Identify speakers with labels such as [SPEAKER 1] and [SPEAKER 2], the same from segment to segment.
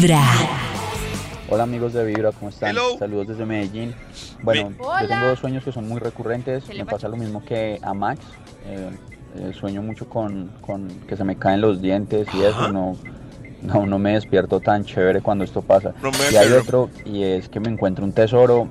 [SPEAKER 1] Vibra.
[SPEAKER 2] Hola amigos de Vibra, ¿cómo están?
[SPEAKER 3] Hello.
[SPEAKER 2] Saludos desde Medellín. Bueno,
[SPEAKER 4] Hola.
[SPEAKER 2] yo tengo dos sueños que son muy recurrentes.
[SPEAKER 4] ¿Qué le
[SPEAKER 2] Me pasa lo mismo que a Max. Eh, eh, sueño mucho con, con que se me caen los dientes y eso. No, no, no me despierto tan chévere cuando esto pasa.
[SPEAKER 3] No
[SPEAKER 2] y hay otro, y es que me encuentro un tesoro.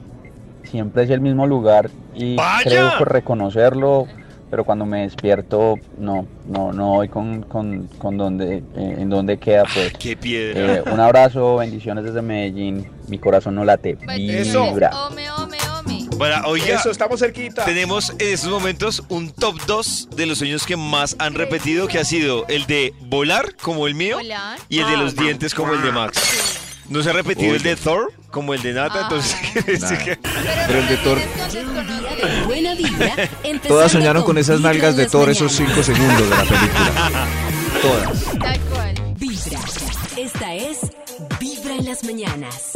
[SPEAKER 2] Siempre es el mismo lugar y
[SPEAKER 3] ¡Vaya!
[SPEAKER 2] creo que reconocerlo. Pero cuando me despierto, no, no, no voy con, con, con donde, eh, en dónde queda, pues.
[SPEAKER 3] Qué piedra.
[SPEAKER 2] Eh, un abrazo, bendiciones desde Medellín. Mi corazón no late,
[SPEAKER 3] Eso.
[SPEAKER 2] vibra.
[SPEAKER 4] Ome, ome, ome.
[SPEAKER 3] Bueno, oiga,
[SPEAKER 5] Eso, estamos cerquita.
[SPEAKER 3] tenemos en estos momentos un top 2 de los sueños que más han repetido, que ha sido el de volar, como el mío,
[SPEAKER 4] Volar.
[SPEAKER 3] y el de los dientes, como el de Max. No se ha repetido el de Thor, como el de Nata, entonces quiere decir que...
[SPEAKER 5] Pero el de Thor- Todas soñaron con esas nalgas de Thor esos. 5 segundos de la película. Todas.
[SPEAKER 4] Tal cual.
[SPEAKER 1] Vibra. Esta es Vibra en las mañanas.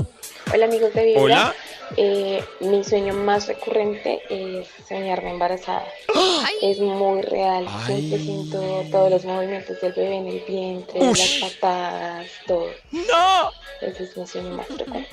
[SPEAKER 6] Hola amigos de Vibra.
[SPEAKER 3] Hola.
[SPEAKER 6] Eh, mi sueño más recurrente es soñarme embarazada.
[SPEAKER 4] Ay,
[SPEAKER 6] Es muy real.
[SPEAKER 3] Ay.
[SPEAKER 6] Siempre siento todos los movimientos del bebé en el vientre, las patadas, todo.
[SPEAKER 3] ¡No!
[SPEAKER 6] Ese es mi sueño más frecuente.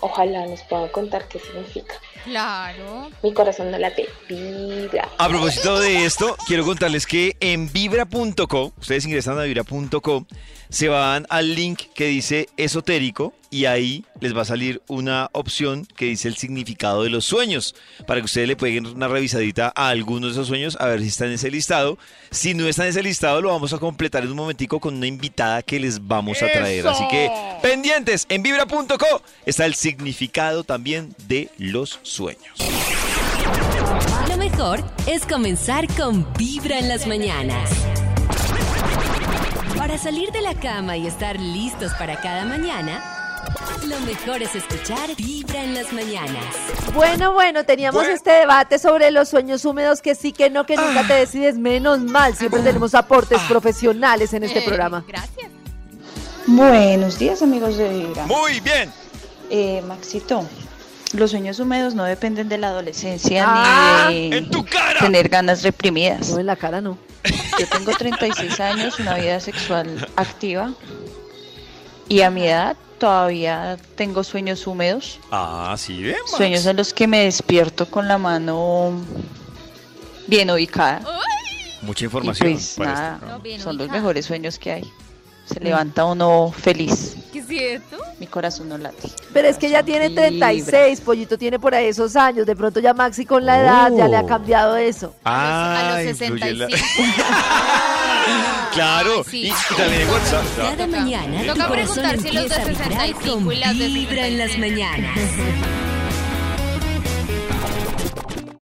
[SPEAKER 6] Ojalá nos puedan contar qué significa.
[SPEAKER 4] claro.
[SPEAKER 6] Mi corazón no late, vibra.
[SPEAKER 3] A propósito de esto, quiero contarles que en vibra.co, ustedes ingresan a vibra.co, se van al link que dice esotérico y ahí les va a salir una opción que dice el significado de los sueños, para que ustedes le peguen una revisadita a algunos de esos sueños a ver si está en ese listado. Si no está en ese listado, lo vamos a completar en un momentico con una invitada que les vamos a traer. Así que pendientes, en vibra.co está el significado también de los sueños.
[SPEAKER 1] Lo mejor es comenzar con Vibra en las mañanas. Para salir de la cama y estar listos para cada mañana, lo mejor es escuchar Vibra en las mañanas.
[SPEAKER 7] Bueno, bueno, teníamos
[SPEAKER 3] Bueno.
[SPEAKER 7] este debate sobre los sueños húmedos, que sí, que no, que nunca te decides, menos mal. Siempre tenemos aportes profesionales en este
[SPEAKER 4] Eh,
[SPEAKER 7] programa.
[SPEAKER 4] Gracias.
[SPEAKER 8] Buenos días amigos de Vibra.
[SPEAKER 3] Muy bien.
[SPEAKER 8] Eh, Maxito, los sueños húmedos no dependen de la adolescencia
[SPEAKER 7] Ah,
[SPEAKER 8] ni de
[SPEAKER 3] ¡En tu cara!
[SPEAKER 8] tener ganas reprimidas.
[SPEAKER 7] No, en la cara no.
[SPEAKER 8] Yo tengo 36 años, una vida sexual activa y a mi edad todavía tengo sueños húmedos,
[SPEAKER 3] Ah, sí, bien. Max.
[SPEAKER 8] sueños en los que me despierto con la mano bien ubicada.
[SPEAKER 3] Mucha
[SPEAKER 8] Y
[SPEAKER 3] información.
[SPEAKER 8] pues
[SPEAKER 3] para
[SPEAKER 8] nada.
[SPEAKER 4] No,
[SPEAKER 8] son los mejores sueños que hay. Se levanta uno feliz,
[SPEAKER 4] ¿Qué es cierto?
[SPEAKER 8] mi corazón no late.
[SPEAKER 7] Pero es que ya tiene 36, Pollito tiene por ahí esos años. De pronto ya Maxi con la edad ya le ha
[SPEAKER 3] Oh.
[SPEAKER 7] cambiado eso.
[SPEAKER 3] Ah,
[SPEAKER 4] a los
[SPEAKER 3] influye la-
[SPEAKER 4] 65.
[SPEAKER 3] Claro,
[SPEAKER 4] sí.
[SPEAKER 3] y, también en WhatsApp.
[SPEAKER 1] Cada mañana
[SPEAKER 4] Toca preguntar si los de
[SPEAKER 1] empieza a vibrar
[SPEAKER 4] 65
[SPEAKER 1] con
[SPEAKER 4] y las de
[SPEAKER 1] Vibra en las mañanas.